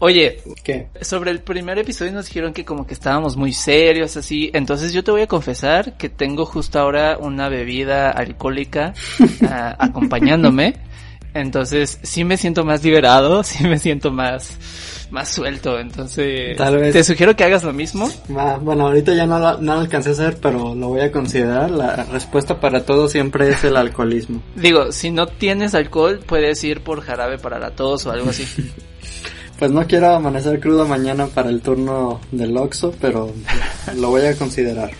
Oye, ¿Qué? sobre el primer episodio nos dijeron que como que estábamos muy serios, así. Entonces yo te voy a confesar que tengo justo ahora una bebida alcohólica ah, acompañándome. Entonces sí me siento más liberado, sí me siento más, más suelto. Entonces Tal vez. te sugiero que hagas lo mismo. Bueno, ahorita ya no, lo- no lo alcancé a hacer, pero lo voy a considerar. La respuesta para todo siempre es el alcoholismo. Digo, si no tienes alcohol, puedes ir por jarabe para la tos o algo así. Pues no quiero amanecer crudo mañana para el turno del Oxxo, pero lo voy a considerar.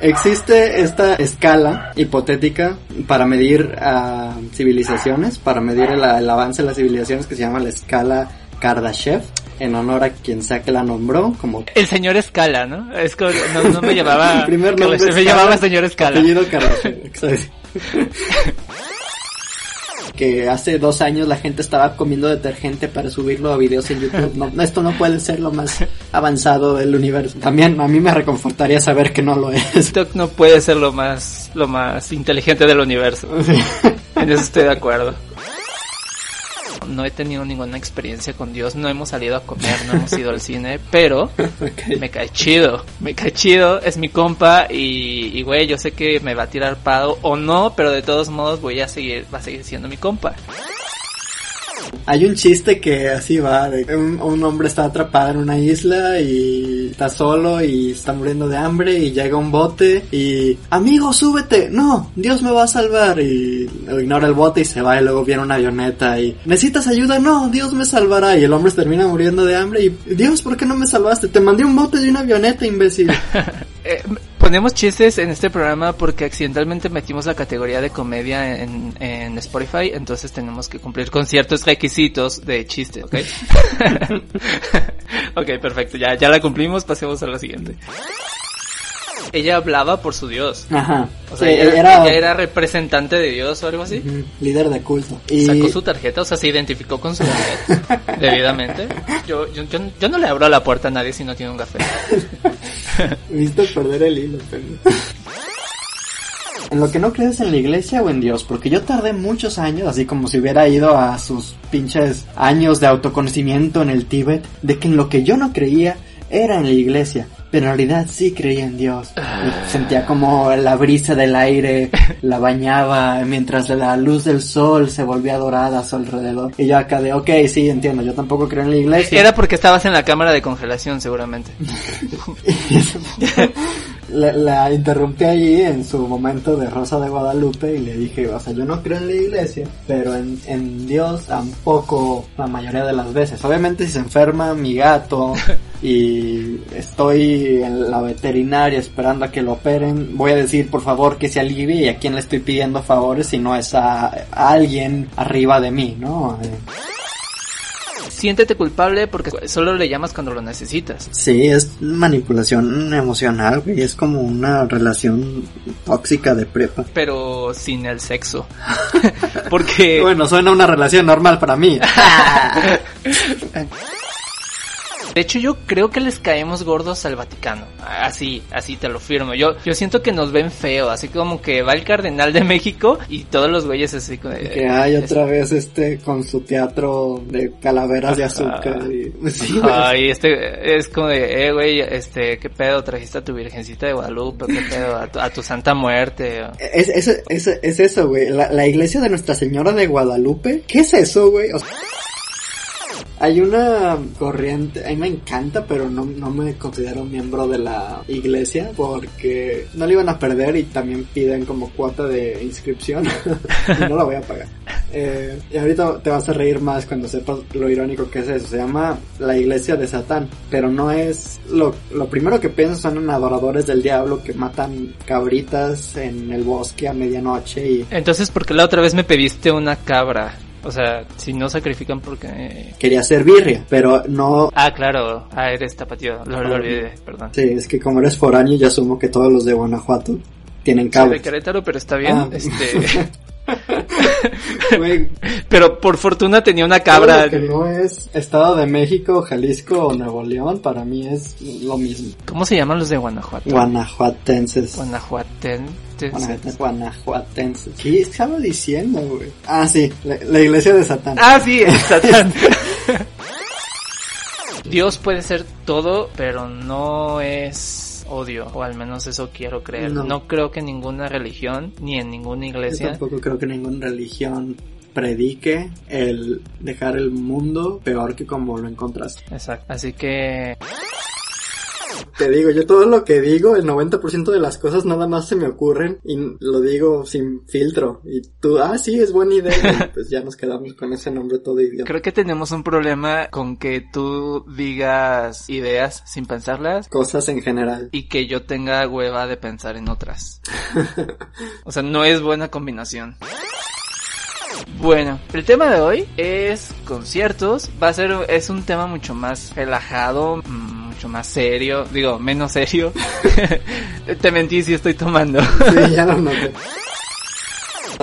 Existe esta escala hipotética para medir a civilizaciones, para medir el, el avance de las civilizaciones que se llama la escala Kardashev, en honor a quien sea que la nombró, como El señor Escala, ¿no? Es como, no, no me llamaba... el primer nombre me llamaba señor Escala. Apellido Kardashev, exacto. que hace dos años la gente estaba comiendo detergente para subirlo a videos en YouTube. No, esto no puede ser lo más avanzado del universo. También a mí me reconfortaría saber que no lo es. TikTok no puede ser lo más, lo más inteligente del universo. En eso estoy de acuerdo. No he tenido ninguna experiencia con Dios, no hemos salido a comer, no hemos ido al cine, pero me cae chido, me cae chido, es mi compa y, y güey, yo sé que me va a tirar pado o no, pero de todos modos voy a seguir, va a seguir siendo mi compa. Hay un chiste que así va, de un, hombre está atrapado en una isla y está solo y está muriendo de hambre y llega un bote y amigo súbete, no, Dios me va a salvar y ignora el bote y se va y luego viene una avioneta y necesitas ayuda, no, Dios me salvará y el hombre termina muriendo de hambre y Dios, ¿por qué no me salvaste? Te mandé un bote de una avioneta, imbécil. Eh, ponemos chistes en este programa porque accidentalmente metimos la categoría de comedia en, en Spotify, entonces tenemos que cumplir con ciertos requisitos de chiste, ¿ok? ok, perfecto, ya, ya la cumplimos, pasemos a la siguiente. Ella hablaba por su Dios. Ajá. O sea, Sí, ella, era, ella era representante de Dios o algo así. Líder de culto. Y Sacó su tarjeta, o sea, se identificó con su tarjeta debidamente. Yo, yo, yo, yo no le abro la puerta a nadie si no tiene un café. Viste perder el hilo. En lo que no crees en la iglesia o en Dios, porque yo tardé muchos años, así como si hubiera ido a sus pinches años de autoconocimiento en el Tíbet, de que en lo que yo no creía era en la iglesia, pero en realidad sí creía en Dios. Sentía como la brisa del aire la bañaba mientras la luz del sol se volvía dorada a su alrededor. Y yo acá de, ok, sí, entiendo, yo tampoco creo en la iglesia. Era porque estabas en la cámara de congelación, seguramente. la, la interrumpí allí en su momento de Rosa de Guadalupe y le dije, o sea, yo no creo en la iglesia, pero en, en Dios tampoco la mayoría de las veces. Obviamente si se enferma mi gato y estoy en la veterinaria esperando a que lo operen, voy a decir por favor que se alivie y a quién le estoy pidiendo favores si no es a, a alguien arriba de mí, ¿no? Eh, Siéntete culpable porque solo le llamas cuando lo necesitas. Sí, es manipulación emocional, güey. Es como una relación tóxica de prepa. Pero sin el sexo. porque... Bueno, suena una relación normal para mí. De hecho, yo creo que les caemos gordos al Vaticano. Así, así te lo firmo. Yo, yo siento que nos ven feo, así como que va el cardenal de México y todos los güeyes así como de- Que hay otra vez este con su teatro de calaveras de azúcar. Y, sí, güey. Ay, este es como de, eh, güey, este, qué pedo, trajiste a tu virgencita de Guadalupe, qué pedo, a tu, a tu santa muerte. Es, es, es, es eso, güey. La, la iglesia de Nuestra Señora de Guadalupe. ¿Qué es eso, güey? O sea, hay una corriente, a me encanta, pero no, no me considero miembro de la iglesia porque no le iban a perder y también piden como cuota de inscripción no la voy a pagar. Eh, y ahorita te vas a reír más cuando sepas lo irónico que es eso. Se llama la iglesia de Satán. Pero no es lo, lo primero que piensas son en adoradores del diablo que matan cabritas en el bosque a medianoche y Entonces, ¿por qué la otra vez me pediste una cabra? O sea, si no sacrifican porque... quería ser birria, pero no... Ah, claro. Ah, eres tapatío. Lo, lo olvidé, perdón. Sí, es que como eres foráneo, yo asumo que todos los de Guanajuato tienen Soy de. Querétaro, pero está bien. Ah. Este... Pero por fortuna tenía una todo cabra. lo que no es Estado de México, Jalisco o Nuevo León, para mí es lo mismo. ¿Cómo se llaman los de Guanajuato? Guanajuatenses. Guanajuatenses. Guanajuaten- Guanajuatenses. ¿Qué estaba diciendo, güey? Ah, sí, la, la iglesia de Satán. Ah, sí, Satán. Dios puede ser todo, pero no es odio, o al menos eso quiero creer. No. No, creo que ninguna religión, ni en ninguna Yo iglesia, tampoco creo que ninguna religión predique el dejar el mundo peor que como lo encontraste. Exacto. Así que Te digo, yo todo lo que digo, el 90% de las cosas nada más se me ocurren y lo digo sin filtro. Y tú, ah, sí, es buena idea. Y pues ya nos quedamos con ese nombre todo idiota. creo que tenemos un problema con que tú digas ideas sin pensarlas Cosas en general. y que yo tenga hueva de pensar en otras. O sea, no es buena combinación. Bueno, el tema de hoy es conciertos. Va a ser, es un tema mucho más relajado, mm, mucho más serio. Digo, menos serio. Te mentí si estoy tomando. Sí, ya lo noté.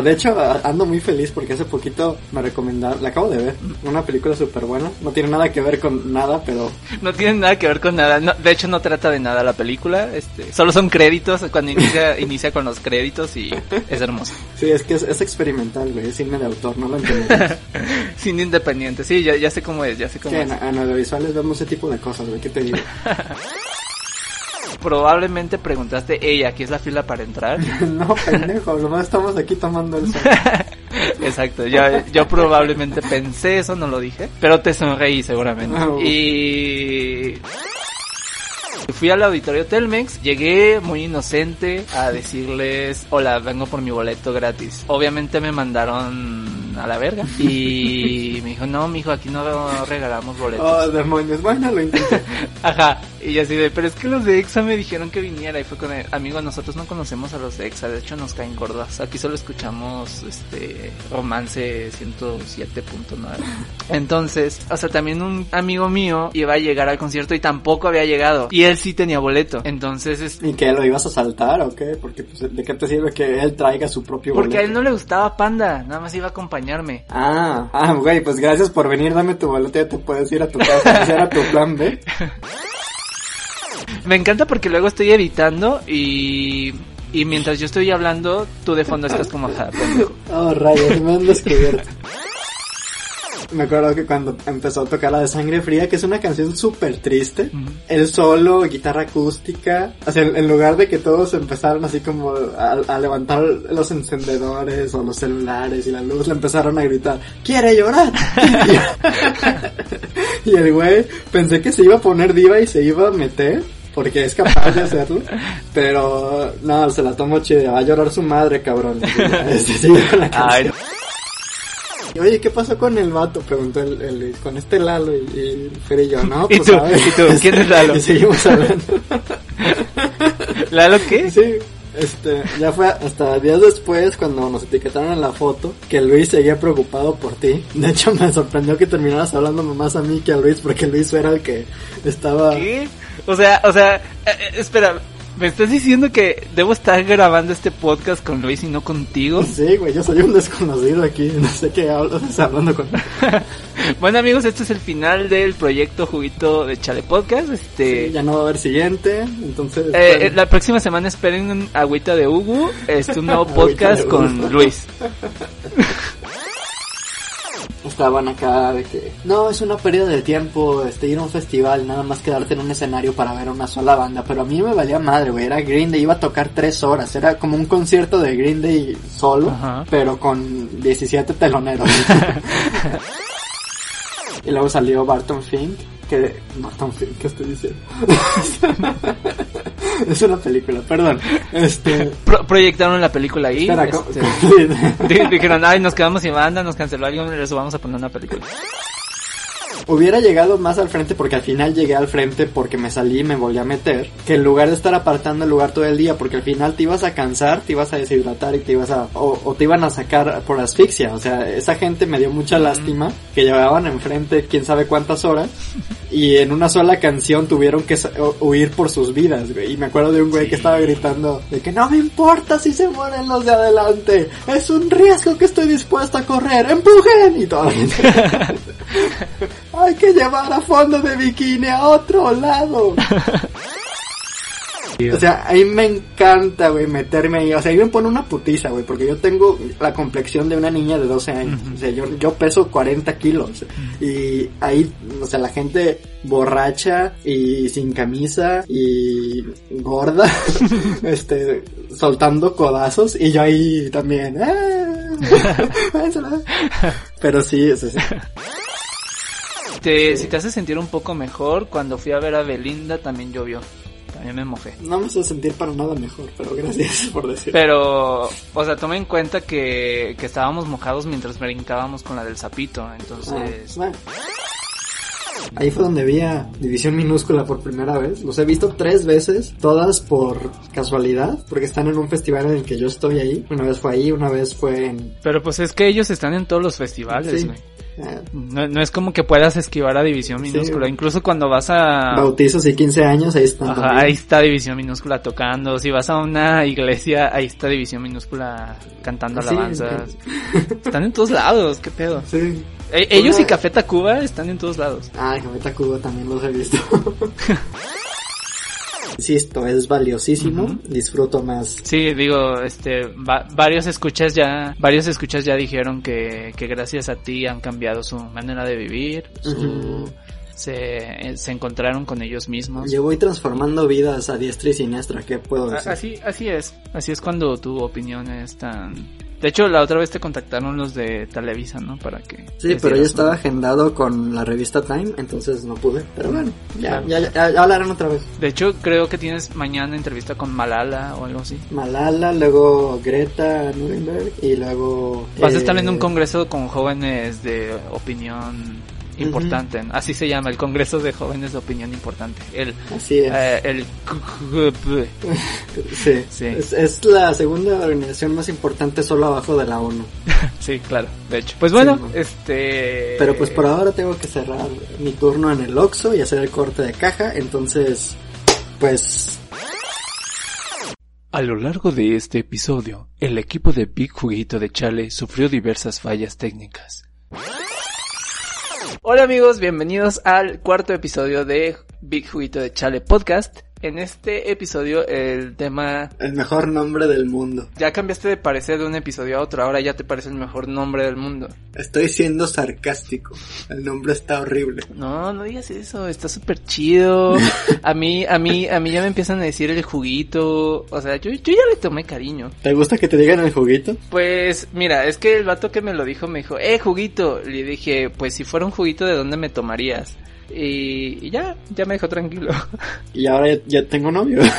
De hecho, ando muy feliz porque hace poquito me recomendaron, la acabo de ver, una película súper buena. No tiene nada que ver con nada, pero No tiene nada que ver con nada. No, de hecho, no trata de nada la película. Este, solo son créditos cuando inicia, inicia con los créditos y es hermoso. sí, es que es, es experimental, güey, es cine de autor, no lo entendemos. Cine independiente. Sí, ya, ya sé cómo es, ya sé cómo es. en, en audiovisuales vemos ese tipo de cosas, güey, ¿qué te digo? Probablemente preguntaste, ey, aquí es la fila para entrar. no, pendejo, nomás estamos aquí tomando el sol. Exacto, yo, yo probablemente pensé eso, no lo dije, pero te sonreí seguramente. Ah. Y fui al auditorio Telmex, llegué muy inocente a decirles, hola, vengo por mi boleto gratis. Obviamente me mandaron a la verga y me dijo, no, mijo, aquí no regalamos boletos. Oh, demonios, bueno, lo intenté. Ajá, y yo así de, pero es que los de EXA me dijeron que viniera y fue con el amigo, nosotros no conocemos a los de EXA, de hecho nos caen gordas, aquí solo escuchamos este romance 107.9. Entonces, o sea, también un amigo mío iba a llegar al concierto y tampoco había llegado y él sí tenía boleto. Entonces, es ¿Y qué, lo ibas a saltar o qué? Porque, pues, ¿de qué te sirve que él traiga su propio porque a él boleto? no le gustaba Panda, nada más iba a acompañarme. Ah, ah, güey, pues gracias por venir, dame tu boleto, ya te puedes ir a tu casa, ese era tu plan B. Me encanta porque luego estoy editando y y mientras yo estoy hablando, tú de fondo estás como, "Ja, pendejo". Oh, rayos, me han descubierto. Me acuerdo que cuando empezó a tocar la de Sangre Fría, que es una canción súper triste, el solo, guitarra acústica, o sea, en lugar de que todos empezaron así como a, a levantar los encendedores o los celulares y la luz, le empezaron a gritar, ¡Quiere llorar! y el güey pensé que se iba a poner diva y se iba a meter. Porque es capaz de hacerlo. Pero no, se la tomó chida. Va a llorar su madre, cabrón. Este, la. Ay, Y, Oye, ¿qué pasó con el vato? Preguntó el, el- con este Lalo y, y y yo, ¿no? ¿Y Pues tú? ver. ¿Y tú? ¿Quién es Lalo? Y seguimos hablando. ¿Lalo qué? Sí, este, ya fue hasta días después cuando nos etiquetaron en la foto que Luis seguía preocupado por ti. De hecho, me sorprendió que terminaras hablando más a mí que a Luis porque Luis era el que estaba... ¿Qué? O sea, o sea, eh, eh, espera, ¿me estás diciendo que debo estar grabando este podcast con Luis y no contigo? Sí, güey, yo soy un desconocido aquí, no sé qué hablo, estás hablando con... bueno amigos, este es el final del proyecto Juguito de Chale Podcast. Este, Ya no va a haber siguiente, entonces... eh, bueno. eh, la próxima semana esperen un agüita de Hugo, este un nuevo podcast con. Luis. Estaban acá de que no es una pérdida de tiempo este ir a un festival nada más quedarte en un escenario para ver a una sola banda pero a mí me valía madre güey. Era Green Day iba a tocar tres horas. Era como un concierto de Green Day solo Ajá. pero con 17 teloneros. Y luego salió Barton Fink que Barton Fink qué estoy diciendo es una película, perdón. Este... proyectaron la película ahí. Este, dijeron, ay, nos quedamos sin banda, nos canceló alguien, les vamos a poner una película. Hubiera llegado más al frente porque al final llegué al frente porque me salí y me volví a meter. Que en lugar de estar apartando el lugar todo el día porque al final te ibas a cansar, te ibas a deshidratar y te ibas a... O, te iban a sacar por asfixia. O sea, esa gente me dio mucha lástima que llevaban enfrente quién sabe cuántas horas y en una sola canción tuvieron que huir por sus vidas, güey. Y me acuerdo de un güey que estaba gritando de que no me importa si se mueren los de adelante. Es un riesgo que estoy dispuesto a correr. ¡Empujen! Y todo. Hay que llevar a fondo de bikini a otro lado. O sea, a mí me encanta, güey, meterme ahí. O sea, ahí me pone una putiza, güey, porque yo tengo la complexión de una niña de 12 años. O sea, yo, yo peso 40 kilos. Y ahí, o sea, la gente borracha y sin camisa y gorda, este, soltando codazos. Y yo ahí también, ¡eh! Pero sí, es sí. Si te hace sentir un poco mejor, cuando fui a ver a Belinda también llovió. También me mojé. No me hace sentir para nada mejor, pero gracias por decirlo. Pero, o sea, toma en cuenta que, que estábamos mojados mientras brincábamos con la del sapito, entonces... Ah, Ahí fue donde vi a División Minúscula por primera vez. Los he visto tres veces, todas por casualidad, porque están en un festival en el que yo estoy ahí. Una vez fue ahí, una vez fue en... Pero pues es que ellos están en todos los festivales, güey. No, no, es como que puedas esquivar a División Minúscula. Incluso cuando vas a... Bautizos y 15 años, ahí están. ahí está División Minúscula tocando. Si vas a una iglesia, ahí está División Minúscula cantando alabanzas. Están en todos lados, qué pedo. Sí. E, ellos y Café Tacuba están en todos lados. Ah, Café Tacuba también los he visto. Insisto, es valiosísimo, disfruto más. Sí, digo, este, varios escuchas ya, varios escuchas ya dijeron que, que gracias a ti han cambiado su manera de vivir, se, se encontraron con ellos mismos. Yo voy transformando vidas a diestra y siniestra, ¿qué puedo decir? Así, así es, así es cuando tu opinión es tan de hecho, la otra vez te contactaron los de Televisa, ¿no? Para que... Sí, pero yo estaba agendado con la revista Time, entonces no pude. Pero bueno, ya, ya, ya, hablarán otra vez. De hecho, creo que tienes mañana entrevista con Malala o algo así. Malala, luego Greta Nuremberg y luego... Vas a estar en un eh, congreso con jóvenes de opinión importante. Así se llama, el Congreso de Jóvenes de Opinión Importante. El, Así es. Eh, el... sí, sí. Es, la segunda organización más importante solo abajo de la ONU. sí, claro, de hecho. Pues bueno, este... Pero pues por ahora tengo que cerrar mi turno en el Oxxo y hacer el corte de caja, entonces, pues... A lo largo de este episodio, el equipo de Big Juguito de Chale sufrió diversas fallas técnicas. Hola amigos, bienvenidos al cuarto episodio de Big Juguito de Chale Podcast. En este episodio el tema... El mejor nombre del mundo. Ya cambiaste de parecer de un episodio a otro, ahora ya te parece el mejor nombre del mundo. Estoy siendo sarcástico. El nombre está horrible. No, no digas eso, está súper chido. A mí, a mí, a mí ya me empiezan a decir el juguito. O sea, yo, yo ya le tomé cariño. ¿Te gusta que te digan el juguito? Pues, mira, es que el vato que me lo dijo me dijo, eh, juguito. Le dije, pues si fuera un juguito, ¿de dónde me tomarías? Y, ya, ya me dejó tranquilo. Y ahora ya, ya tengo novio.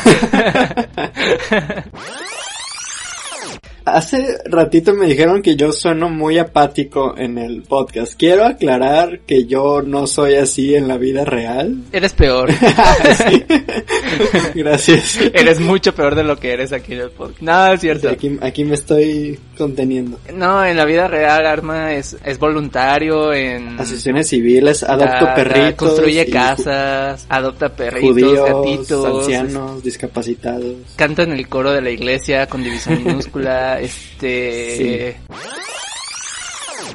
Hace ratito me dijeron que yo sueno muy apático en el podcast. Quiero aclarar que yo no soy así en la vida real. Eres peor. Gracias. Eres mucho peor de lo que eres aquí en el podcast. No, es cierto. Aquí, aquí me estoy conteniendo. No, en la vida real Arma es, es voluntario en... Asociaciones civiles, adopto perritos. construye casas, adopta perritos, gatitos. ancianos, discapacitados. Canta en el coro de la iglesia con división minúscula. Este.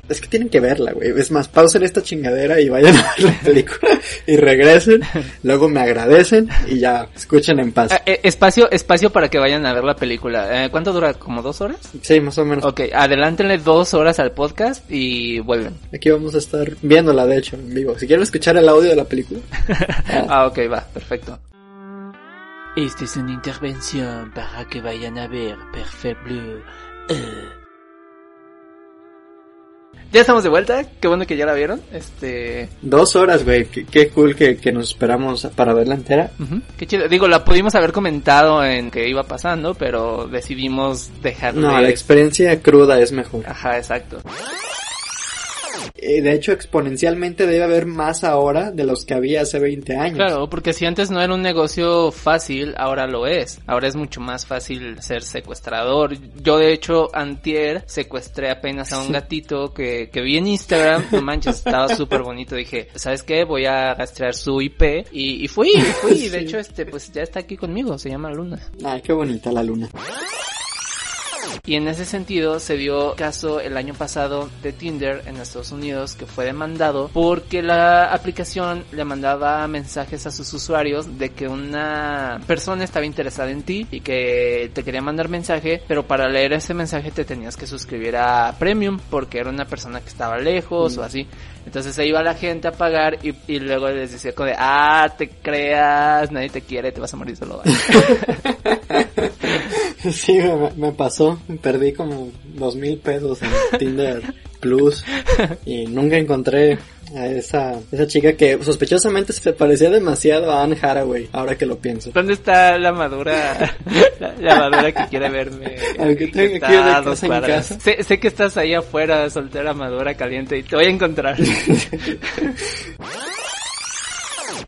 Es que tienen que verla, güey. Es más, pausen esta chingadera y vayan a ver la película y regresen. luego me agradecen y ya escuchen en paz. Eh, eh, espacio, espacio para que vayan a ver la película. Eh, ¿Cuánto dura? ¿Como dos horas? Sí, más o menos. Ok, adelántenle dos horas al podcast y vuelven. Aquí vamos a estar viéndola, de hecho, en vivo. Si quieren escuchar el audio de la película. ah, ok, va, perfecto. Esta es una intervención para que vayan a ver Perfect Blue. Uh. Ya estamos de vuelta, qué bueno que ya la vieron. Este. Dos horas, güey. Qué, qué cool que, que nos esperamos para verla entera. Qué chido. Digo, la pudimos haber comentado en que iba pasando, pero decidimos dejarle. No, la experiencia cruda es mejor. Ajá, exacto. Eh, de hecho, exponencialmente debe haber más ahora de los que había hace 20 años. Claro, porque si antes no era un negocio fácil, ahora lo es. Ahora es mucho más fácil ser secuestrador. Yo de hecho, antier, secuestré apenas a un gatito que, que vi en Instagram. No manches, estaba súper bonito. Dije, ¿sabes qué? Voy a rastrear su IP. Y, y fui, fui. Sí. De hecho, este, pues ya está aquí conmigo. Se llama Luna. Ay, qué bonita la luna. Y en ese sentido se dio caso el año pasado de Tinder en Estados Unidos que fue demandado porque la aplicación le mandaba mensajes a sus usuarios de que una persona estaba interesada en ti y que te quería mandar mensaje, pero para leer ese mensaje te tenías que suscribir a Premium porque era una persona que estaba lejos o así. Entonces se iba la gente a pagar y, y luego les decía como de, ah, te creas, nadie te quiere, te vas a morir solo. Sí, me, me pasó. Perdí como dos mil pesos en Tinder Plus y nunca encontré a esa, esa chica que sospechosamente se parecía demasiado a Anne Haraway, ahora que lo pienso. ¿Dónde está la madura, la, la madura que quiere verme? Aunque tenga que ir de a dos casa en casa. Sé, sé que estás ahí afuera, soltera, madura, caliente, y te voy a encontrar.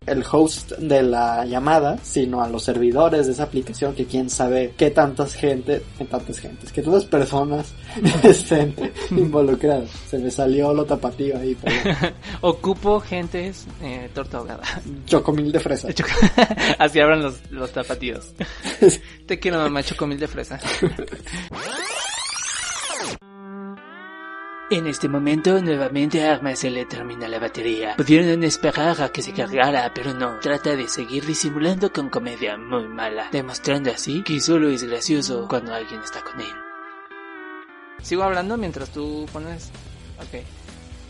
El host de la llamada, sino a los servidores de esa aplicación que quién sabe qué tantas gente, qué tantas gentes, que tantas personas estén involucradas. Se me salió lo tapatío ahí, pero Ocupo gentes, eh, torta ahogada. chocomil de fresa. Así abran los, los tapatíos. Te quiero mamá, chocomil de fresa. En este momento nuevamente a Arma se le termina la batería. Pudieron esperar a que se cargara, pero no. Trata de seguir disimulando con comedia muy mala, demostrando así que solo es gracioso cuando alguien está con él. ¿Sigo hablando mientras tú pones? Ok.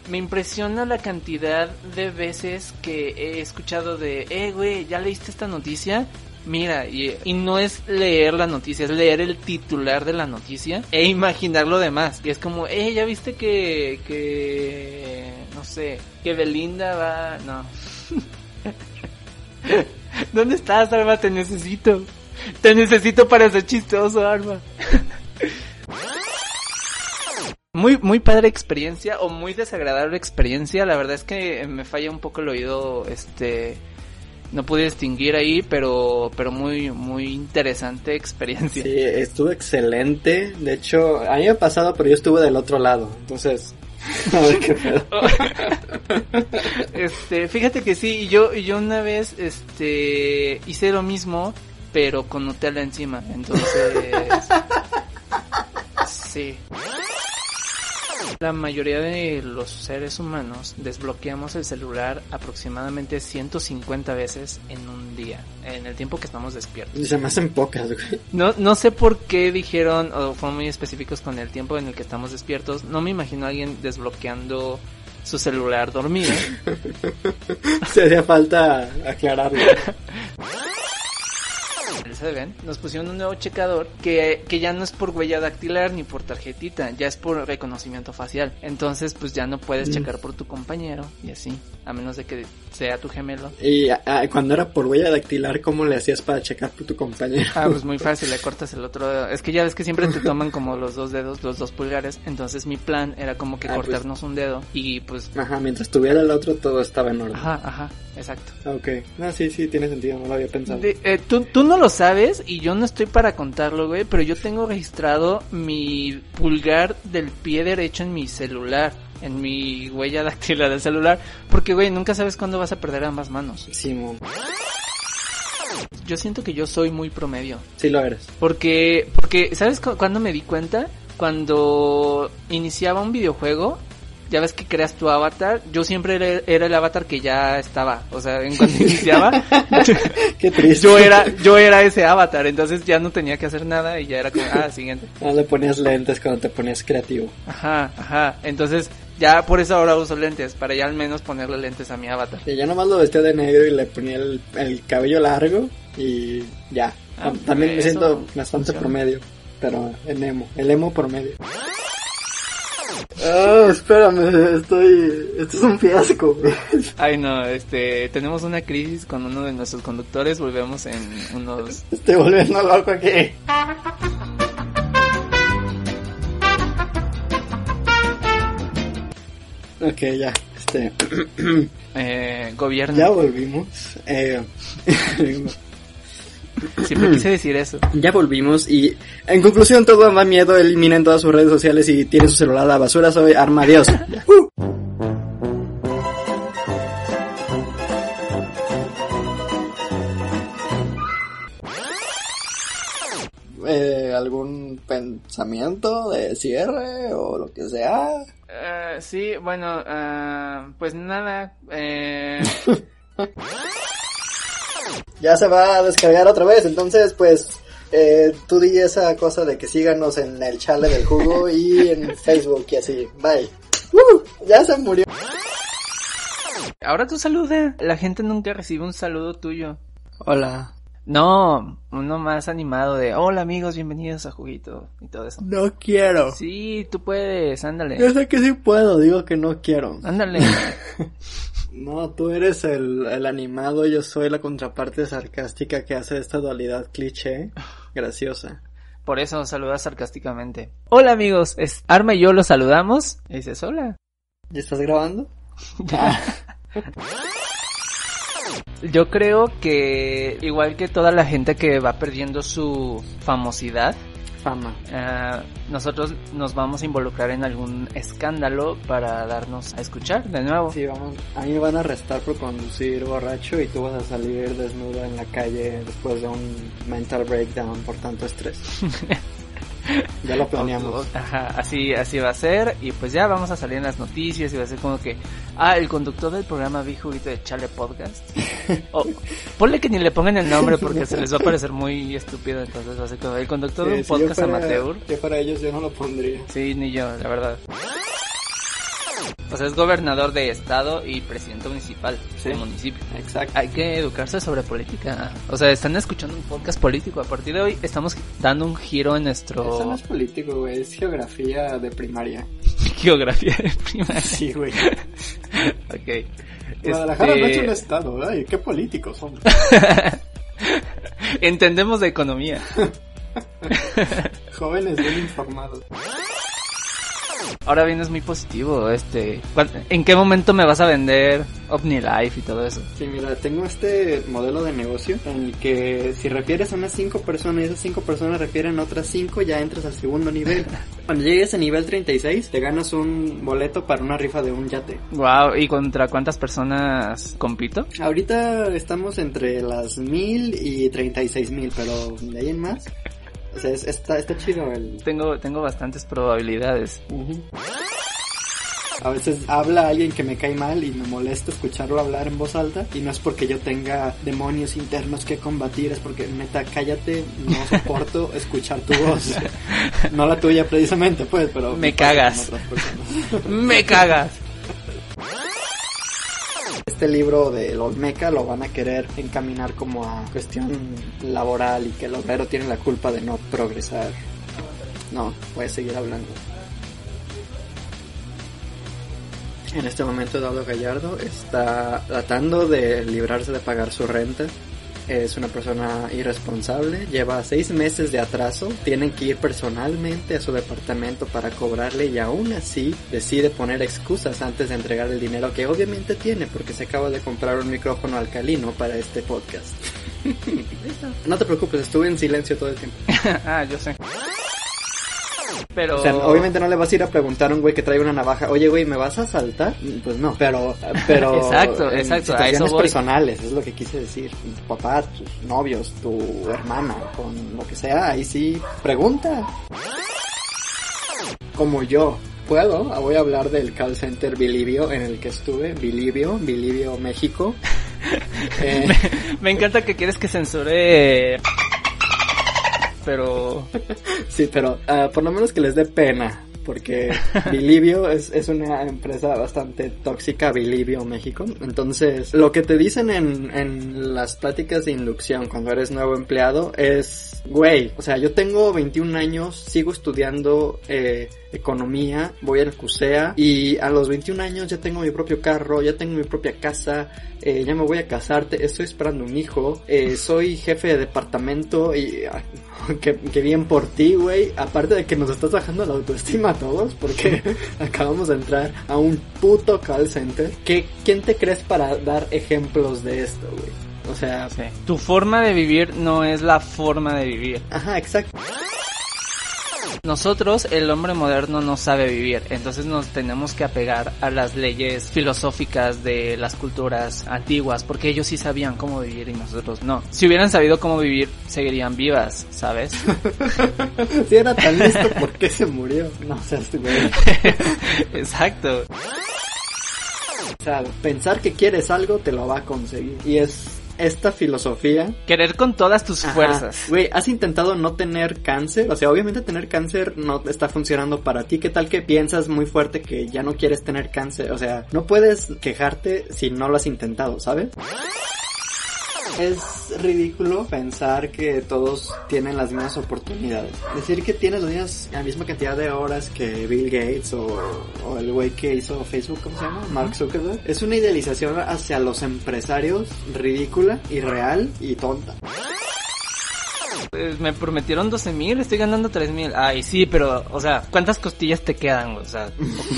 Me impresiona la cantidad de veces que he escuchado de, eh, güey, ¿ya leíste esta noticia? Mira, y, y no es leer la noticia, es leer el titular de la noticia e imaginar lo demás. Y es como, eh, ¿ya viste que, que, no sé, que Belinda va, no. ¿Dónde estás, Arma? Te necesito. Te necesito para ser chistoso, Arma. Muy, muy padre experiencia o muy desagradable experiencia. La verdad es que me falla un poco el oído, este, no pude distinguir ahí, pero, pero muy, muy interesante experiencia. Sí, estuvo excelente. De hecho, a mí me ha pasado, pero yo estuve del otro lado. Entonces, a ver qué pedo. Este, fíjate que sí, y yo, y yo una vez, este, hice lo mismo, pero con Nutella encima. Entonces, sí. La mayoría de los seres humanos desbloqueamos el celular aproximadamente 150 veces en un día, en el tiempo que estamos despiertos. Se me hacen pocas, güey. No, no sé por qué dijeron o fueron muy específicos con el tiempo en el que estamos despiertos. No me imagino a alguien desbloqueando su celular dormido. Se falta aclararlo. ¿Se ven? Nos pusieron un nuevo checador que, que ya no es por huella dactilar ni por tarjetita, ya es por reconocimiento facial. Entonces, pues ya no puedes Mm. checar por tu compañero y así, a menos de que sea tu gemelo. Y ah, cuando era por huella dactilar, ¿cómo le hacías para checar por tu compañero? Ah, pues muy fácil, le cortas el otro dedo. Es que ya ves que siempre te toman como los dos dedos, los dos pulgares. Entonces mi plan era como que Ah, pues. cortarnos un dedo y pues... Ajá, mientras tuviera el otro todo estaba en orden. Ajá, ajá, exacto. Ok. No, sí, sí, tiene sentido, no lo había pensado. De- eh, tú, tú no lo sabes y yo no estoy para contarlo, güey, pero yo tengo registrado mi pulgar del pie derecho en mi celular, en mi huella dactilar del celular, porque, güey, nunca sabes cuándo vas a perder ambas manos. Simón. Yo siento que yo soy muy promedio, Sí lo eres. porque, porque, ¿sabes cu- cuándo me di cuenta? Cuando iniciaba un videojuego, ya ves que creas tu avatar, yo siempre era, era el avatar que ya estaba, o sea, en cuanto iniciaba, Qué triste. yo era yo era ese avatar, entonces ya no tenía que hacer nada y ya era como, ah, siguiente. No le ponías lentes cuando te ponías creativo. Ajá, ajá. Entonces, ya por eso ahora uso lentes, para ya al menos ponerle lentes a mi avatar. Y yo nomás lo vestía de negro y le ponía el, el cabello largo y ya. Ah, También me siento bastante funciona. promedio, pero en emo. El emo promedio. Oh, espérame, estoy... Esto es un fiasco, güey. Ay, no, este, tenemos una crisis con uno de nuestros conductores, volvemos en unos... Estoy volviendo loco aquí. Ok, ya, este... Eh, gobierno. ya volvimos. Eh... Siempre quise decir eso. Ya volvimos y en conclusión todo da miedo, eliminen todas sus redes sociales y tienen su celular a la basura, soy Arma Dios. Uh. Eh, ¿Algún pensamiento de cierre o lo que sea? Eh, sí, bueno, ah, pues nada, eh, Ya se va a descargar otra vez, entonces pues eh, tú di esa cosa de que síganos en el chale del jugo y en Facebook y así. Bye. Uh, ya se murió. ahora tú saluda. La gente nunca recibe un saludo tuyo. Hola. No, uno más animado de, hola amigos, bienvenidos a Juguito y todo eso. No quiero. Sí, tú puedes, ándale. Yo sé que sí puedo, digo que no quiero. Ándale. No, tú eres el, el animado, yo soy la contraparte sarcástica que hace esta dualidad cliché graciosa. Por eso saluda sarcásticamente. Hola amigos, es Arma y yo los saludamos. Y dices, hola. ¿Ya estás grabando? Yo creo que igual que toda la gente que va perdiendo su famosidad, Fama. ah, nosotros nos vamos a involucrar en algún escándalo para darnos a escuchar de nuevo. Sí, vamos. A mí me van a arrestar por conducir borracho y tú vas a salir desnuda en la calle después de un mental breakdown por tanto estrés. ya lo planeamos. Ajá, así, así va a ser. Y pues ya vamos a salir en las noticias y va a ser como que, ah, el conductor del programa vi juguito de Chale Podcast. o, ponle que ni le pongan el nombre porque se les va a parecer muy estúpido. Entonces va a ser como el conductor de Sí, un si podcast fuera- amateur. Yo para ellos yo no lo pondría. Sí, ni yo, la verdad. O sea, es gobernador de estado y presidente municipal Sí. del municipio. Exacto. Hay que educarse sobre política. O sea, están escuchando un podcast político. A partir de hoy estamos dando un giro en Eso no nuestro es político, güey, es geografía de primaria. geografía de primaria. Sí, güey. Ok. Guadalajara no es Este, un estado, ¿verdad? ¿Y qué políticos son? Entendemos de economía. Jóvenes bien informados. Ahora vienes muy positivo, este. ¿cuál- ¿En qué momento me vas a vender OmniLife y todo eso? Sí, mira, tengo este modelo de negocio en el que si refieres a unas 5 personas y esas 5 personas refieren a otras 5, ya entras al segundo nivel. Cuando llegues a nivel 36, te ganas un boleto para una rifa de un yate. Wow, ¿y contra cuántas personas compito? Ahorita estamos entre las 1000 y 36 mil, pero de ahí en más. O sea, es- está, está chido el... Tengo, tengo bastantes probabilidades. A veces habla alguien que me cae mal y me molesta escucharlo hablar en voz alta y no es porque yo tenga demonios internos que combatir, es porque neta cállate, no soporto escuchar tu voz. No la tuya precisamente, pues, pero Me cagas. ¡Me cagas! Este libro del Olmeca lo van a querer encaminar como a cuestión laboral y que el obrero tiene la culpa de no progresar. No, voy a seguir hablando. En este momento Eduardo Gallardo está tratando de librarse de pagar su renta. Es una persona irresponsable, lleva seis meses de atraso, tienen que ir personalmente a su departamento para cobrarle y aún así decide poner excusas antes de entregar el dinero que obviamente tiene porque se acaba de comprar un micrófono alcalino para este podcast. no te preocupes, estuve en silencio todo el tiempo. ah, yo sé. Pero... O sea, obviamente no le vas a ir a preguntar a un güey que trae una navaja, oye güey, ¿me vas a asaltar? Pues no, pero, pero... Exacto, exacto, a situaciones eso voy. personales, es lo que quise decir. Tu papá, tus novios, tu hermana, con lo que sea, ahí sí, pregunta. Como yo puedo, ah, voy a hablar del call center Bilibio en el que estuve, Bilibio, Bilibio, México. Eh, Me encanta que quieres que censure... Pero... sí, pero ah, por lo menos que les dé pena porque Bilibio es, es una empresa bastante tóxica, Bilibio México. Entonces, lo que te dicen en, en las pláticas de inducción cuando eres nuevo empleado es, güey, o sea, yo tengo 21 años, sigo estudiando eh, economía, voy al CUSEA y a los 21 años ya tengo mi propio carro, ya tengo mi propia casa, eh, ya me voy a casarte, estoy esperando un hijo, eh, soy jefe de departamento y ah, que, que bien por ti, güey. Aparte de que nos estás bajando la autoestima a todos porque acabamos de entrar a un puto call center. ¿Qué, ¿Quién te crees para dar ejemplos de esto, güey? O sea, Sí. Tu forma de vivir no es la forma de vivir. ajá, exacto. Nosotros, el hombre moderno, no sabe vivir, entonces nos tenemos que apegar a las leyes filosóficas de las culturas antiguas, porque ellos sí sabían cómo vivir y nosotros no. Si hubieran sabido cómo vivir, seguirían vivas, ¿sabes? Si era tan listo, ¿por qué se murió? No seas güey. Exacto. O sea, pensar que quieres algo te lo va a conseguir. Y es esta filosofía Querer con todas tus Ajá. fuerzas. Güey, has intentado no tener cáncer. O sea, obviamente tener cáncer no está funcionando para ti. ¿Qué tal que piensas muy fuerte que ya no quieres tener cáncer? O sea, no puedes quejarte si no lo has intentado, ¿sabes? Es ridículo pensar que todos tienen las mismas oportunidades. Decir que tienes las mismas, la misma cantidad de horas que Bill Gates o, o el güey que hizo Facebook, ¿cómo se llama? Mark Zuckerberg. Es una idealización hacia los empresarios ridícula, irreal y tonta. Pues, me prometieron 12 mil, estoy ganando 3 mil. Ay, sí, pero, o sea, ¿cuántas costillas te quedan? güey? O sea,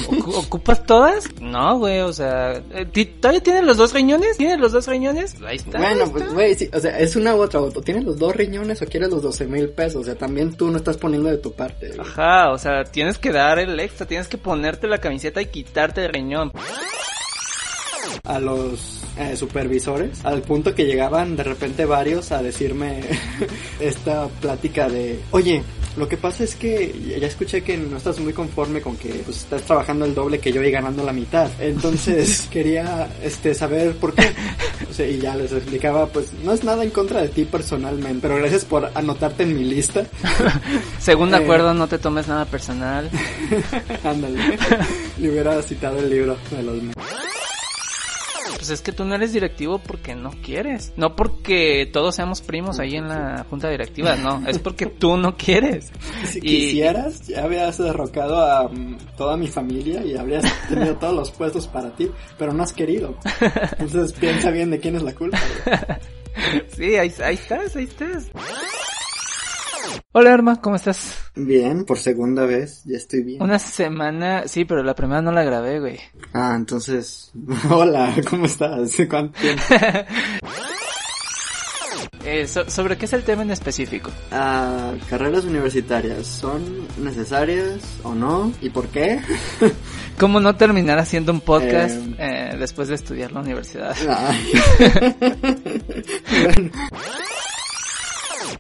¿ocu- ¿ocupas todas? No, güey, o sea, eh, ¿ti- ¿todavía tienes los dos riñones? ¿Tienes los dos riñones? Ahí está. Bueno, ahí pues, güey, sí, o sea, es una u otra. O tienes los dos riñones o quieres los 12 mil pesos. O sea, también tú no estás poniendo de tu parte. güey. Ajá, o sea, tienes que dar el extra, tienes que ponerte la camiseta y quitarte el riñón. A los eh, supervisores, al punto que llegaban de repente varios a decirme esta plática de, oye, lo que pasa es que ya escuché que no estás muy conforme con que pues, estás trabajando el doble que yo y ganando la mitad. Entonces quería este saber por qué. O sea, y ya les explicaba, pues no es nada en contra de ti personalmente, pero gracias por anotarte en mi lista. Según Eh. acuerdo, no te tomes nada personal. Ándale. Le hubiera citado el libro de los Pues es que tú no eres directivo porque no quieres. No porque todos seamos primos ahí en la junta directiva, no. Es porque tú no quieres. Si Y- quisieras, ya habrías derrocado a mm, toda mi familia y habrías tenido todos los puestos para ti, pero no has querido. Entonces piensa bien de quién es la culpa. Sí, ahí, ahí estás, ahí estás. Hola, Arma, ¿cómo estás? Bien, por segunda vez, ya estoy bien. Una semana, sí, pero la primera no la grabé, güey. Ah, entonces, hola, ¿cómo estás? ¿Cuánto tiempo? Eh, so- ¿Sobre qué es el tema en específico? Ah, carreras universitarias, ¿son necesarias o no? ¿Y por qué? ¿Cómo no terminar haciendo un podcast Eh, eh, después de estudiar la universidad? Bueno,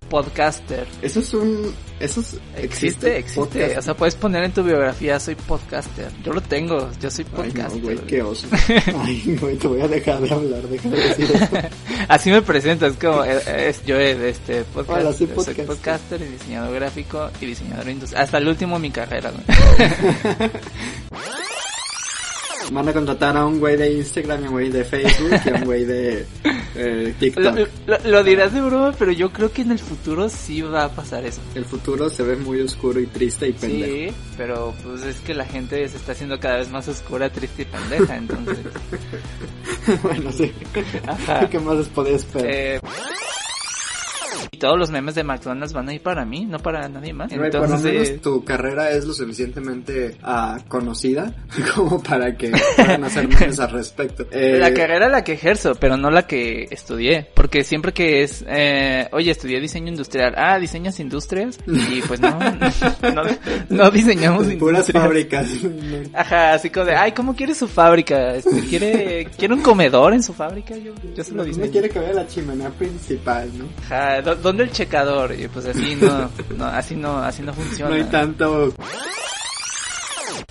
Podcaster. eso es un... Eso es, Existe, existe. O sea, puedes poner en tu biografía, soy podcaster. Yo lo tengo, yo soy Ay, podcaster. no, güey, qué oso. Ay, güey, te voy a dejar de hablar, deja de decir esto. Así me presento, es como, eh, es, yo de este podcast, Hola, soy soy podcaster. podcaster y diseñador gráfico y diseñador industrial. Hasta el último mi carrera, güey. Van a contratar a un güey de Instagram, y un güey de Facebook y a un güey de eh, Lo, TikTok. lo- lo dirás de broma, pero yo creo que en el futuro sí va a pasar eso. El futuro se ve muy oscuro y triste y pendejo. Sí, pero pues es que la gente se está haciendo cada vez más oscura, triste y pendeja, entonces. bueno, sí. Ajá. ¿Qué más les podía esperar? Eh, y todos los memes de McDonald's van a ir para mí, no para nadie más. Güey, por lo Entonces, menos tu carrera es lo suficientemente ah, conocida como para que puedan hacer memes al respecto. Eh, La carrera la que ejerzo, pero no la que estudié. Porque siempre que es, eh, oye, estudié diseño industrial. Ah, diseñas industrias. Y pues no, no, no diseñamos Puras industrias. fábricas. Ajá, así como de, ay, ¿cómo quiere su fábrica? Este, ¿quiere, ¿Quiere un comedor en su fábrica? Yo, yo se lo No diseño. quiere que vea la chimenea principal, ¿no? Ajá, ¿dó- ¿dónde el checador? Y pues así no, no, así no, así no funciona. No hay tanto...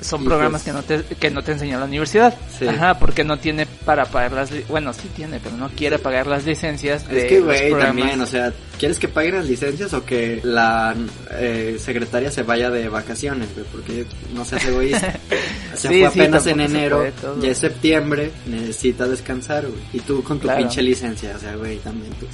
son programas pues- que no te que no te enseña la universidad. Sí. Ajá, porque no tiene para pagar las bueno, sí tiene, pero no quiere pagar las licencias de Es que, güey, también, o sea, ¿quieres que paguen las licencias o que la eh, secretaria se vaya de vacaciones, güey? Porque no seas egoísta. Se Sí, fue sí, apenas en enero, ya es septiembre, necesita descansar, güey. Y tú con tu Claro. pinche licencia, o sea, güey, también tú.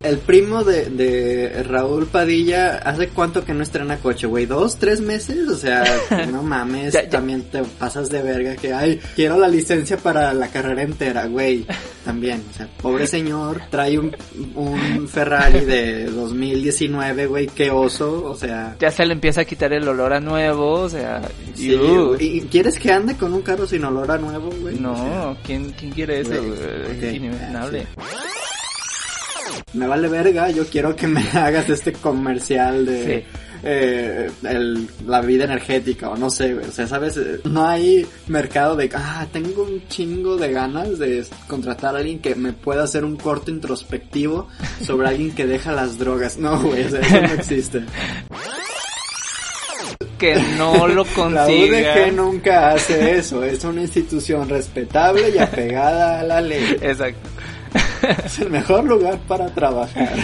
El primo de, de Raúl Padilla, ¿hace cuánto que no estrena coche, güey? ¿Dos, tres meses? O sea, no mames, Ya- ya. también te pasas de verga que, ay, quiero la licencia para la carrera entera, güey. También, o sea, pobre señor, trae un, un Ferrari de 2019, güey, qué oso, o sea... Ya se le empieza a quitar el olor a nuevo, o sea, Sí. ¿Y quieres que ande con un carro sin olor a nuevo, güey? O sea, no, ¿quién, ¿quién quiere eso? Güey, inimaginable. Me vale verga, yo quiero que me hagas este comercial de Sí. eh, el- la vida energética o no sé, o sea, sabes, no hay mercado de, ah, tengo un chingo de ganas de contratar a alguien que me pueda hacer un corto introspectivo sobre alguien que deja las drogas. No, güey, o sea, eso no existe. Que no lo La consiga. UDG nunca hace eso, es una institución respetable y apegada a la ley. Exacto. Es el mejor lugar para trabajar.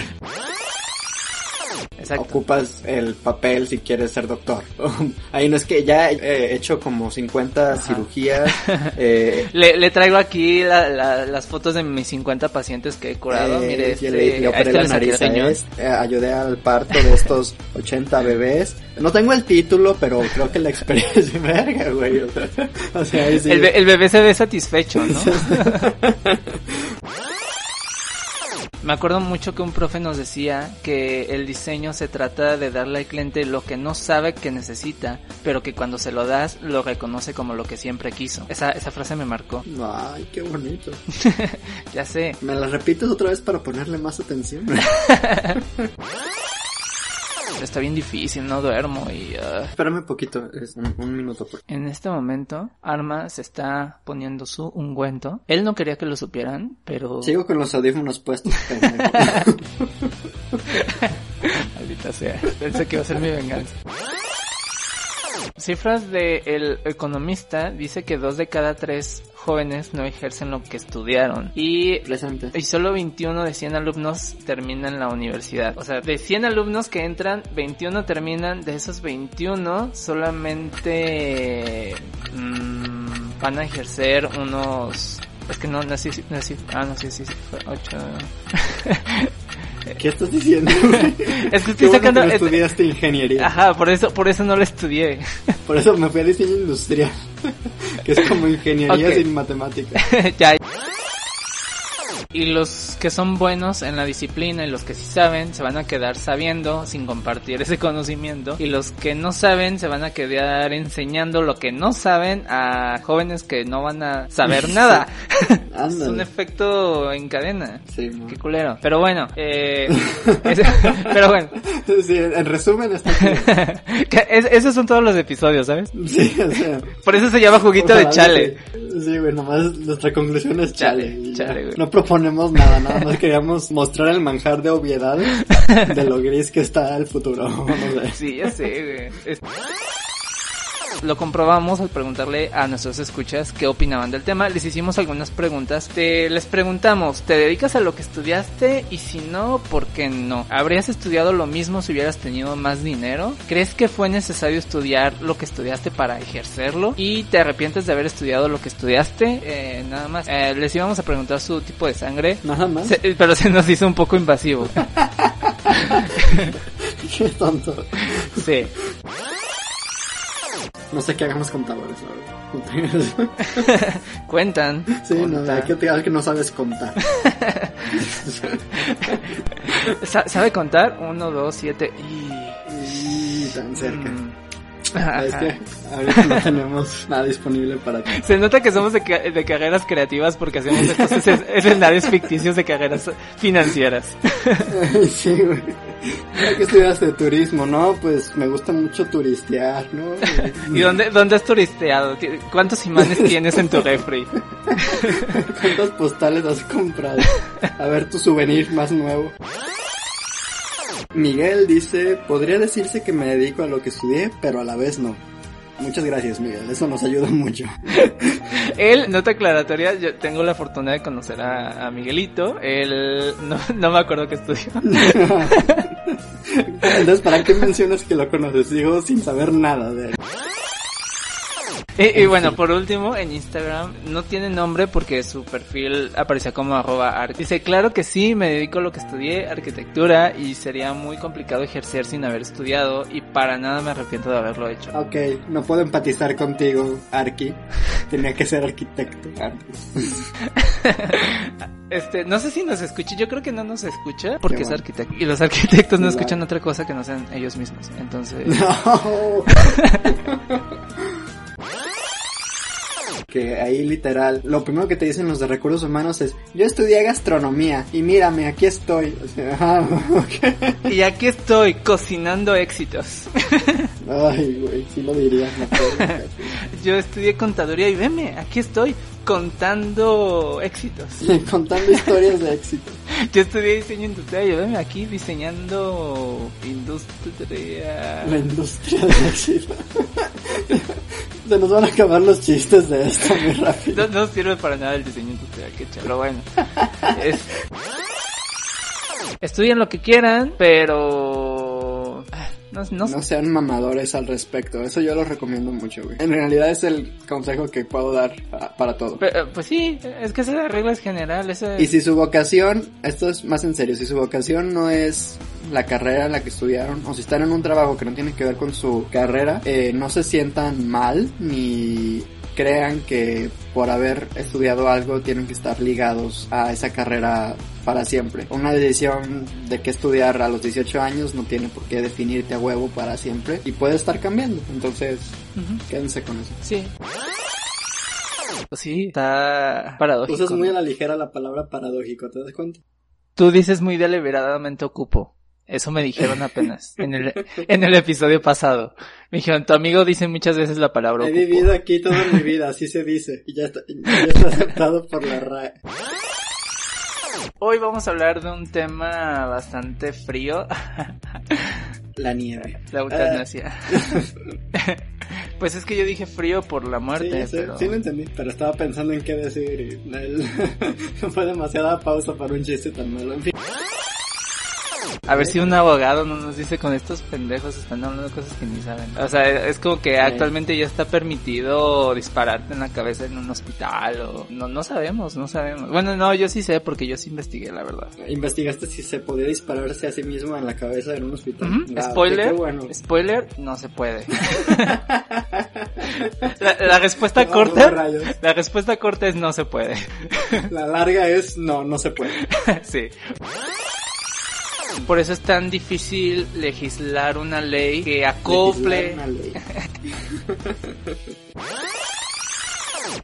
Exacto. Ocupas el papel si quieres ser doctor. Ahí no es que ya he hecho como 50 cirugías. Eh, Le, le traigo aquí la- la- las fotos de mis 50 pacientes que he curado. eh, Mire, este, le, le operé este la nariz eh, ayudé al parto de estos 80 bebés. No tengo el título, pero creo que la experiencia verga, güey. O sea, sí. El, el bebé se ve satisfecho, ¿no? Me acuerdo mucho que un profe nos decía que el diseño se trata de darle al cliente lo que no sabe que necesita, pero que cuando se lo das lo reconoce como lo que siempre quiso. Esa, esa frase me marcó. Ay, qué bonito. Ya sé. ¿Me la repites otra vez para ponerle más atención? Está bien difícil, no duermo y... ah. Espérame un poquito, es un, un minuto. Por... En este momento, Arma se está poniendo su ungüento. Él no quería que lo supieran, pero... Sigo con los audífonos puestos. Maldita sea. Pensé que iba a ser mi venganza. Cifras de El Economista dice que dos de cada tres jóvenes no ejercen lo que estudiaron y Presente. y solo 21 de 100 alumnos terminan la universidad. O sea, de 100 alumnos que entran, 21 terminan. De esos 21, solamente mm, van a ejercer unos... Es que no, no sé si... No sé si- ah, no sé si fue 8... ¿Qué estás diciendo? Es que estoy bueno sacando... que no es- estudiaste ingeniería. Ajá, por eso, por eso no lo estudié. Por eso me fui a diseño industrial. que es como ingeniería Ok. sin matemáticas. ya. Y los que son buenos en la disciplina y los que sí saben se van a quedar sabiendo sin compartir ese conocimiento. Y los que no saben se van a quedar enseñando lo que no saben a jóvenes que no van a saber nada. es un efecto en cadena. Sí. Qué culero. Pero bueno, eh, es- pero bueno, Sí, en resumen está es- esos son todos los episodios, ¿sabes? Sí, o sea. Por eso se llama juguito de chale. Sí, güey, nomás nuestra conclusión es chale. Chale, güey. no proponemos nada, nada más queríamos mostrar el manjar de obviedades de lo gris que está el futuro. Sí, ya sé, güey. Lo comprobamos al preguntarle a nuestros escuchas qué opinaban del tema. Les hicimos algunas preguntas. Te, les preguntamos, ¿te dedicas a lo que estudiaste? Y si no, ¿por qué no? ¿Habrías estudiado lo mismo si hubieras tenido más dinero? ¿Crees que fue necesario estudiar lo que estudiaste para ejercerlo? ¿Y te arrepientes de haber estudiado lo que estudiaste? Eh, nada más. Eh, les íbamos a preguntar su tipo de sangre. Nada más. Se- pero se nos hizo un poco invasivo. Qué tonto. Sí. No sé qué hagamos contadores, la verdad. Cuentan. Sí, no, Cuentan. hay que te que no sabes contar. Sa- ¿Sabe contar? Uno, dos, siete y... Y tan cerca. Mm. Es que ahorita no tenemos nada disponible para ti. Se nota que somos de, ca- de carreras creativas porque hacemos estos es- escenarios ficticios de carreras financieras. Sí, güey. Ya que estudiaste turismo, ¿no? Pues me gusta mucho turistear, ¿no? ¿Y dónde, dónde has turisteado? ¿Cuántos imanes tienes en tu refri? ¿Cuántas postales has comprado? A ver tu souvenir más nuevo. Miguel dice, podría decirse que me dedico a lo que estudié, pero a la vez no. Muchas gracias, Miguel. Eso nos ayuda mucho. Él, nota aclaratoria, yo tengo la fortuna de conocer a, a Miguelito. Él, no, no me acuerdo qué estudió. Entonces, ¿para qué mencionas que lo conoces? Digo, sin saber nada de él. Y, y bueno, por último, en Instagram no tiene nombre porque su perfil aparecía como arroba art. Dice, claro que sí, me dedico a lo que estudié, arquitectura, y sería muy complicado ejercer sin haber estudiado, y para nada me arrepiento de haberlo hecho. Ok, no puedo empatizar contigo, Arki. Tenía que ser arquitecto antes. Este, no sé si nos escucha, yo creo que no nos escucha porque es arquitecto. Y los arquitectos no escuchan otra cosa que no sean ellos mismos. Entonces, No. Que ahí literal, lo primero que te dicen los de recursos humanos es, yo estudié gastronomía y mírame, aquí estoy. O sea, ah, ok. y aquí estoy cocinando éxitos. Ay, güey, sí lo diría. casi. Yo estudié contaduría y veme, aquí estoy contando éxitos. Contando historias de éxito. Yo estudié diseño industrial y veme aquí diseñando industria. La industria del éxito. Se nos van a acabar los chistes de esto muy rápido. No, no sirve para nada el diseño industrial, que pero bueno. Es... Estudien lo que quieran, pero... ah, No, no, No sean mamadores al respecto, eso yo lo recomiendo mucho, güey. En realidad es el consejo que puedo dar pa- para todo. Pe- eh, Pues sí, es que esa es la regla general. Esa... Y si su vocación, esto es más en serio, si su vocación no es la carrera en la que estudiaron, o si están en un trabajo que no tiene que ver con su carrera, eh, no se sientan mal ni crean que por haber estudiado algo tienen que estar ligados a esa carrera para siempre. Una decisión de qué estudiar a los 18 años no tiene por qué definirte a huevo para siempre y puede estar cambiando. Entonces, quédense con eso. Sí. Pues sí, está paradójico. Usas muy a la ligera la palabra paradójico, ¿te das cuenta? Tú dices muy deliberadamente ocupo. Eso me dijeron apenas en el, en el episodio pasado. Me dijeron, tu amigo dice muchas veces la palabra He ocupo. vivido aquí toda mi vida, así se dice. Y ya está, ya está aceptado por la RAE. Hoy vamos a hablar de un tema bastante frío. La nieve. La eutanasia. pues es que yo dije frío por la Sí, muerte, sé, pero... sí lo entendí, pero estaba pensando en qué decir y el- fue demasiada pausa para un chiste tan malo. En fin, A ver si un abogado no nos dice con estos pendejos están hablando cosas que ni saben. O sea, es como que actualmente ya está permitido dispararte en la cabeza en un hospital o no no sabemos, no sabemos. Bueno, no, yo sí sé porque yo sí investigué, la verdad. investigaste si se podía dispararse a sí mismo en la cabeza en un hospital. Wow, Spoiler, qué- bueno. spoiler, no se puede. la, la respuesta corta, la respuesta corta es no se puede. La larga es no, no se puede. sí. Por eso es tan difícil legislar una ley que acople. Ley.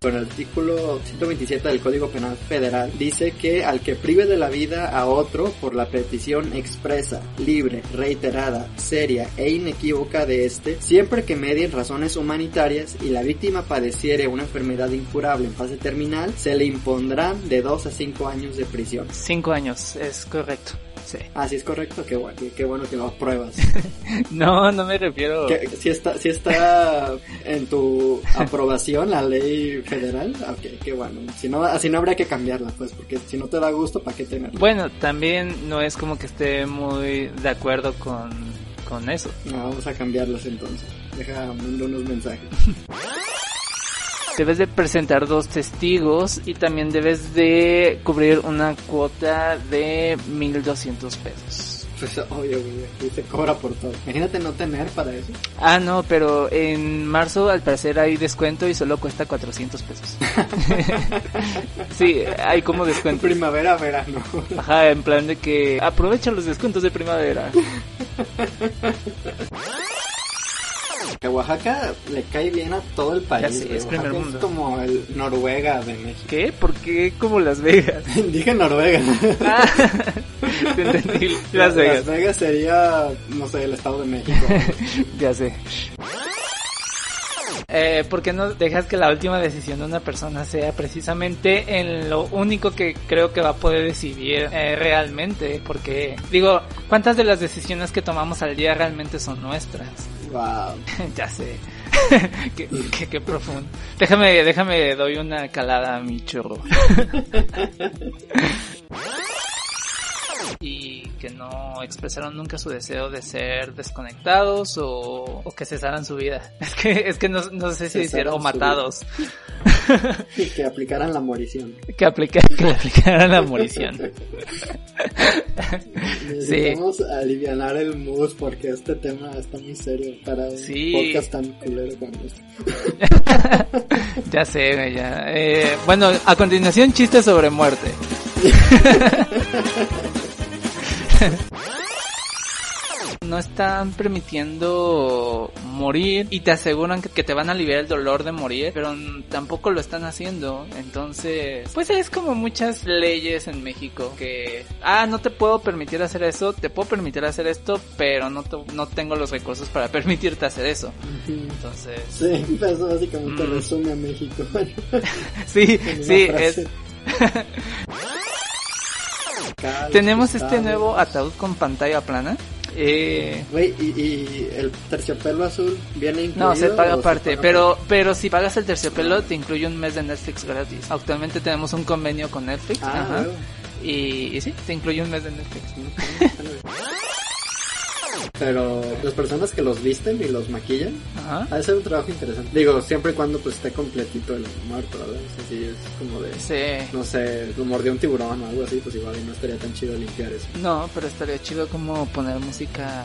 Con el artículo 127 del Código Penal Federal dice que al que prive de la vida a otro por la petición expresa, libre, reiterada, seria e inequívoca de este, siempre que medien razones humanitarias y la víctima padeciere una enfermedad incurable en fase terminal, se le impondrán de 2 a 5 años de prisión. Cinco años, es correcto. Sí. Ah, sí es correcto, qué bueno, qué bueno que lo apruebas. No, no me refiero. Si está, si está en tu aprobación la ley federal, ok, qué bueno. Si no, así no habría que cambiarla, pues, porque si no te da gusto, ¿para qué tenerla? Bueno, también no es como que esté muy de acuerdo con, con eso. No, vamos a cambiarlas entonces. Deja, mando unos mensajes. Debes de presentar dos testigos y también debes de cubrir una cuota de 1200 pesos. Pues obvio, güey, aquí se cobra por todo. Imagínate no tener para eso. Ah, no, pero en marzo al parecer hay descuento y solo cuesta 400 pesos. sí, hay como descuento. Primavera, verano. Ajá, en plan de que aprovecha los descuentos de primavera. Que Oaxaca le cae bien a todo el país. Sé, es primer mundo. Es como el Noruega de México. ¿Qué? ¿Por qué como Las Vegas? Dije Noruega. Ah, te entendí. Las Vegas. Las Vegas sería, no sé, el Estado de México. Ya sé. Eh, ¿Por qué no dejas que la última decisión de una persona sea precisamente en lo único que creo que va a poder decidir eh, realmente? Porque, digo, ¿cuántas de las decisiones que tomamos al día realmente son nuestras? Wow. ya sé. qué, qué, qué profundo. Déjame, déjame, doy una calada a mi churro. y que no expresaron nunca su deseo de ser desconectados o, o que cesaran su vida. Es que, es que no, no sé si hicieron o matados. Y que aplicaran la morición. que, aplica, que le aplicaran la morición. Necesitamos aliviar el mood porque este tema está muy serio para un Sí. podcast tan culero como este. ya sé, ya. Eh, bueno, a continuación, chistes sobre muerte. no están permitiendo morir y te aseguran que, te van a aliviar el dolor de morir, pero tampoco lo están haciendo. Entonces, pues es como muchas leyes en México que, ah, no te puedo permitir hacer eso, te puedo permitir hacer esto, pero no, te- no tengo los recursos para permitirte hacer eso. Entonces, Sí, eso básicamente Mm. resume a México. sí, sí, es, tenemos este nuevo ataúd con pantalla plana. Eh, Güey, y, y el terciopelo azul viene incluido. No, se paga aparte, pero pero si pagas el terciopelo te incluye un mes de Netflix gratis. Actualmente tenemos un convenio con Netflix, Ah, ajá, y, y sí, te incluye un mes de Netflix. Pero las personas que los visten y los maquillan, Ajá. ha de ser un trabajo interesante. Digo, siempre y cuando pues esté completito el muerto, ¿verdad? O sea, si es como de, Sí. no sé, lo mordió un tiburón o algo así, pues igual y no estaría tan chido limpiar eso. No, pero estaría chido como poner música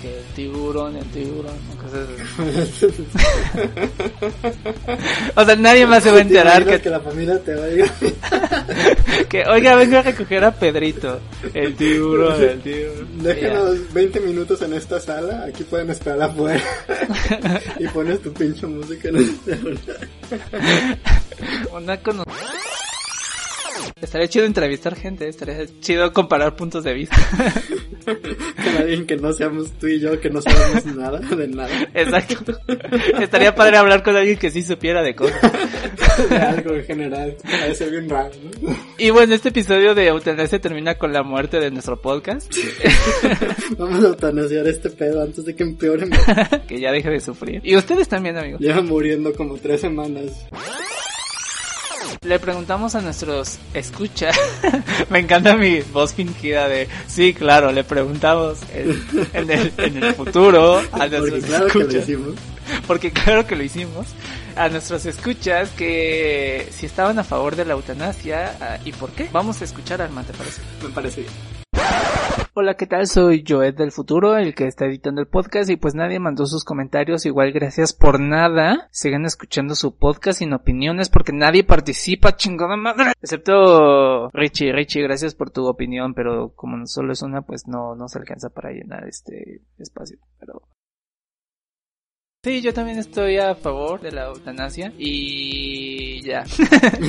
que el tiburón, el tiburón, o cosas. O sea, nadie más se va a enterar ¿Te imaginas que, que la familia te oiga. que, oiga, vengo a recoger a Pedrito. El tiburón, el tiburón. Déjenos 20 minutos en esta sala, aquí pueden esperar afuera. y pones tu pinche música en el celular. Una cono- Estaría chido entrevistar gente, estaría chido comparar puntos de vista. Con alguien que no seamos tú y yo, que no sabemos nada de nada. Exacto. Estaría padre hablar con alguien que sí supiera de cosas. De algo en general. A veces bien raro, ¿no? Y bueno, este episodio de Eutanasia termina con la muerte de nuestro podcast. Vamos a eutanasiar este pedo antes de que empeore. que ya deje de sufrir. Y ustedes también, amigos. Lleva muriendo como tres semanas. Le preguntamos a nuestros escucha. Me encanta mi voz fingida de sí, claro, le preguntamos en, en el, en el futuro a Porque nuestros claro que lo escuchas. hicimos. porque claro que lo hicimos, a nuestros escuchas que si estaban a favor de la eutanasia ah, y por qué. Vamos a escuchar a Arma, ¿te parece? Me parece bien. Hola, ¿qué tal? Soy Joed del futuro, el que está editando el podcast y pues nadie mandó sus comentarios, igual gracias por nada. Sigan escuchando su podcast sin opiniones porque nadie participa, chingada madre. Excepto Richie, Richie, gracias por tu opinión, pero como solo es una, pues no, no se alcanza para llenar este espacio, pero... Sí, yo también estoy a favor de la eutanasia y ya.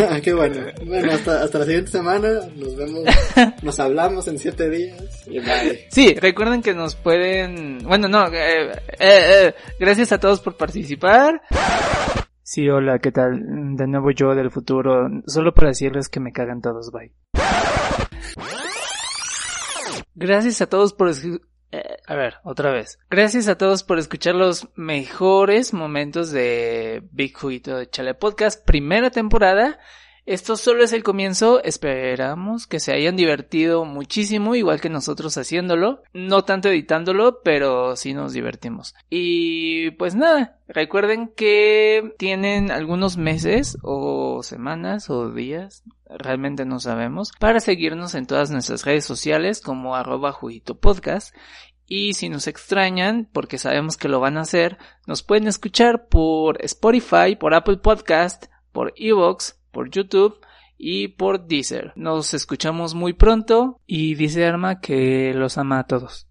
Ah, Qué bueno. Bueno, hasta, hasta la siguiente semana. Nos vemos. Nos hablamos en siete días. Y bye. Sí, recuerden que nos pueden... Bueno, no, eh, eh, eh, gracias a todos por participar. Sí, hola, ¿qué tal? De nuevo yo del futuro, solo para decirles que me cagan todos, bye. Gracias a todos por... eh, a ver, otra vez. Gracias a todos por escuchar los mejores momentos de Big Juguito de Chale Podcast, primera temporada. Esto solo es el comienzo, esperamos que se hayan divertido muchísimo, igual que nosotros haciéndolo, no tanto editándolo, pero sí nos divertimos. Y pues nada, recuerden que tienen algunos meses o semanas o días, realmente no sabemos, para seguirnos en todas nuestras redes sociales como arroba juguito podcast. Y si nos extrañan, porque sabemos que lo van a hacer, nos pueden escuchar por Spotify, por Apple Podcast, por Evox, por YouTube y por Deezer. Nos escuchamos muy pronto y dice Arma que los ama a todos.